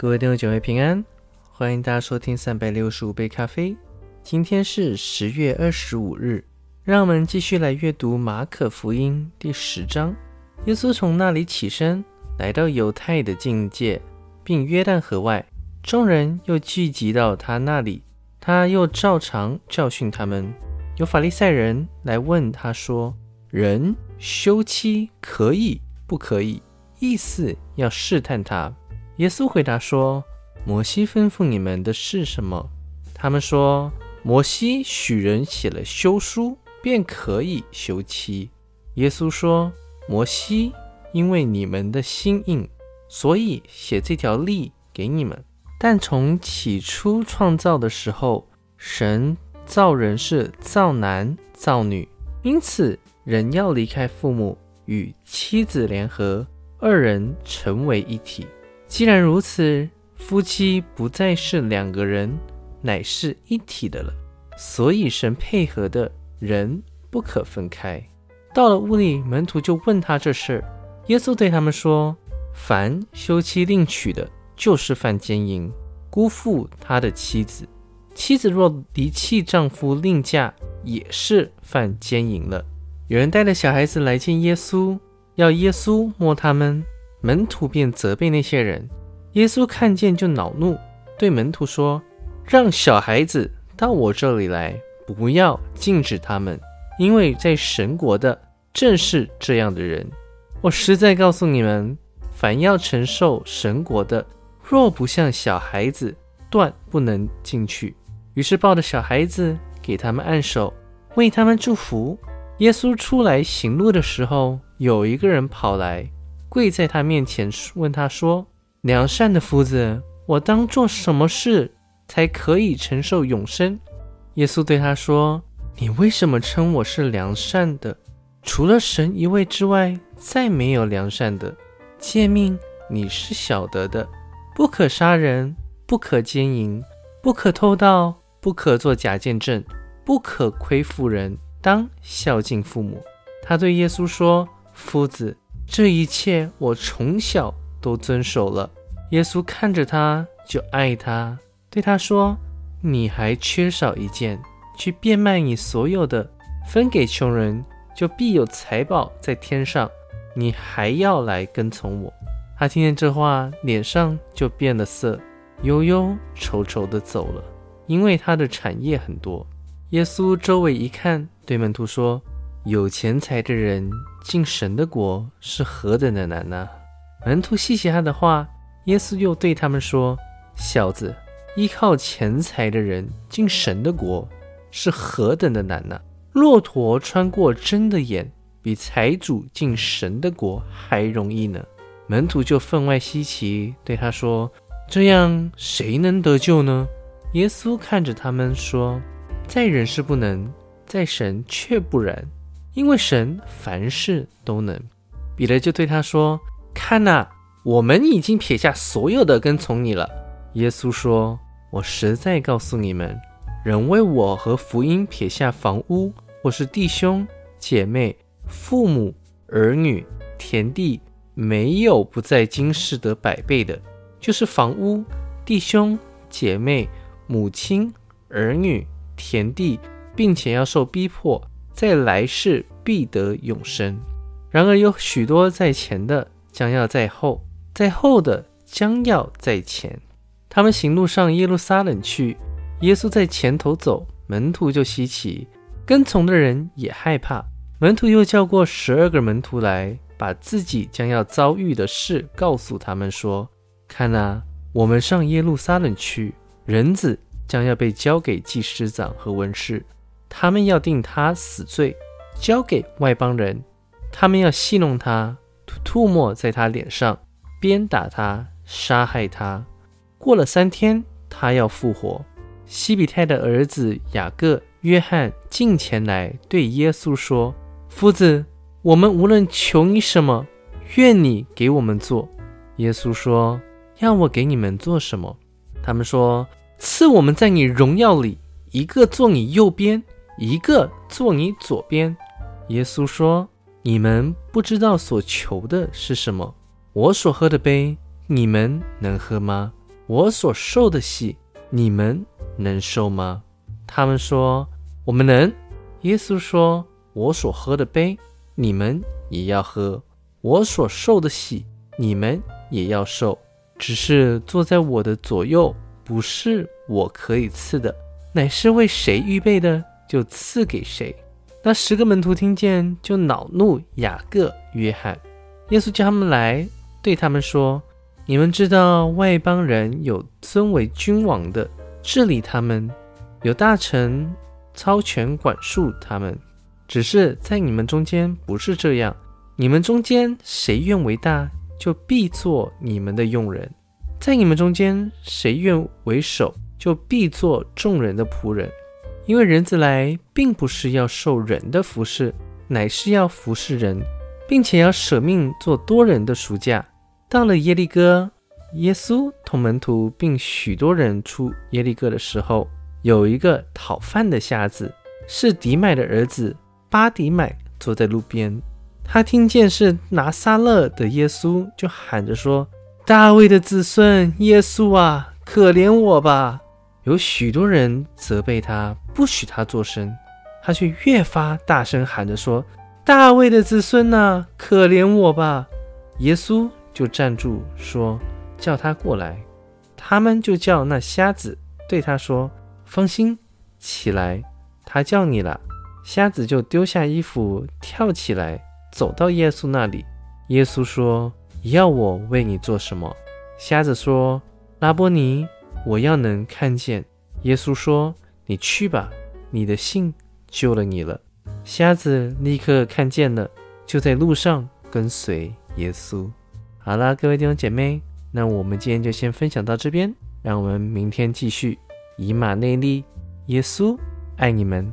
各位弟兄姐妹平安，欢迎大家收听三百六十五杯咖啡。今天是十月二十五日，让我们继续来阅读马可福音第十章。耶稣从那里起身，来到犹太的境界，并约旦河外，众人又聚集到他那里，他又照常教训他们。有法利赛人来问他说：“人休妻可以不可以？”意思要试探他。耶稣回答说：“摩西吩咐你们的是什么？”他们说：“摩西许人写了休书，便可以休妻。”耶稣说：“摩西因为你们的心硬，所以写这条例给你们。但从起初创造的时候，神造人是造男造女，因此人要离开父母，与妻子联合，二人成为一体。”既然如此，夫妻不再是两个人，乃是一体的了。所以神配合的人不可分开。到了屋里，门徒就问他这事儿。耶稣对他们说：“凡休妻另娶的，就是犯奸淫，辜负他的妻子；妻子若离弃丈夫另嫁，也是犯奸淫了。”有人带着小孩子来见耶稣，要耶稣摸他们。门徒便责备那些人，耶稣看见就恼怒，对门徒说：“让小孩子到我这里来，不要禁止他们，因为在神国的正是这样的人。我实在告诉你们，凡要承受神国的，若不像小孩子，断不能进去。”于是抱着小孩子，给他们按手，为他们祝福。耶稣出来行路的时候，有一个人跑来。跪在他面前，问他说：“良善的夫子，我当做什么事才可以承受永生？”耶稣对他说：“你为什么称我是良善的？除了神一位之外，再没有良善的。诫命你是晓得的：不可杀人，不可奸淫，不可偷盗，不可做假见证，不可亏负人，当孝敬父母。”他对耶稣说：“夫子。”这一切我从小都遵守了。耶稣看着他，就爱他，对他说：“你还缺少一件，去变卖你所有的，分给穷人，就必有财宝在天上。你还要来跟从我。”他听见这话，脸上就变了色，忧忧愁愁的走了，因为他的产业很多。耶稣周围一看，对门徒说。有钱财的人进神的国是何等的难呢？门徒细细他的话，耶稣又对他们说：“小子，依靠钱财的人进神的国是何等的难呢？骆驼穿过针的眼，比财主进神的国还容易呢。”门徒就分外稀奇，对他说：“这样谁能得救呢？”耶稣看着他们说：“在人是不能，在神却不然。”因为神凡事都能，彼得就对他说：“看呐，我们已经撇下所有的跟从你了。”耶稣说：“我实在告诉你们，人为我和福音撇下房屋，或是弟兄姐妹、父母、儿女、田地，没有不在今世得百倍的，就是房屋、弟兄姐妹、母亲、儿女、田地，并且要受逼迫。”在来世必得永生。然而有许多在前的将要在后，在后的将要在前。他们行路上耶路撒冷去，耶稣在前头走，门徒就稀奇，跟从的人也害怕。门徒又叫过十二个门徒来，把自己将要遭遇的事告诉他们说：“看啊，我们上耶路撒冷去，人子将要被交给祭司长和文士。”他们要定他死罪，交给外邦人；他们要戏弄他，吐吐沫在他脸上，鞭打他，杀害他。过了三天，他要复活。西比泰的儿子雅各、约翰进前来，对耶稣说：“夫子，我们无论求你什么，愿你给我们做。”耶稣说：“要我给你们做什么？”他们说：“赐我们在你荣耀里，一个坐你右边。”一个坐你左边，耶稣说：“你们不知道所求的是什么。我所喝的杯，你们能喝吗？我所受的洗，你们能受吗？”他们说：“我们能。”耶稣说：“我所喝的杯，你们也要喝；我所受的洗，你们也要受。只是坐在我的左右，不是我可以赐的，乃是为谁预备的，就赐给谁。”那十个门徒听见，就恼怒雅各、约翰。耶稣叫他们来，对他们说：“你们知道外邦人有尊为君王的治理他们，有大臣操权管束他们。只是在你们中间不是这样。你们中间谁愿为大，就必做你们的用人；在你们中间谁愿为首，就必做众人的仆人。因为人子来，并不是要受人的服侍，乃是要服侍人。”并且要舍命做多人的赎价。到了耶利哥，耶稣同门徒并许多人出耶利哥的时候，有一个讨饭的瞎子，是迪麦的儿子巴迪麦，坐在路边。他听见是拿撒勒的耶稣，就喊着说：“大卫的子孙耶稣啊，可怜我吧！”有许多人责备他，不许他作声，他却越发大声喊着说。大卫的子孙呐，可怜我吧！耶稣就站住说：“叫他过来。”他们就叫那瞎子对他说：“放心，起来，他叫你了。”瞎子就丢下衣服，跳起来，走到耶稣那里。耶稣说：“要我为你做什么？”瞎子说：“拉波尼，我要能看见。”耶稣说：“你去吧，你的信救了你了。”瞎子立刻看见了，就在路上跟随耶稣。好啦，各位弟兄姐妹，那我们今天就先分享到这边，让我们明天继续。以马内利，耶稣爱你们。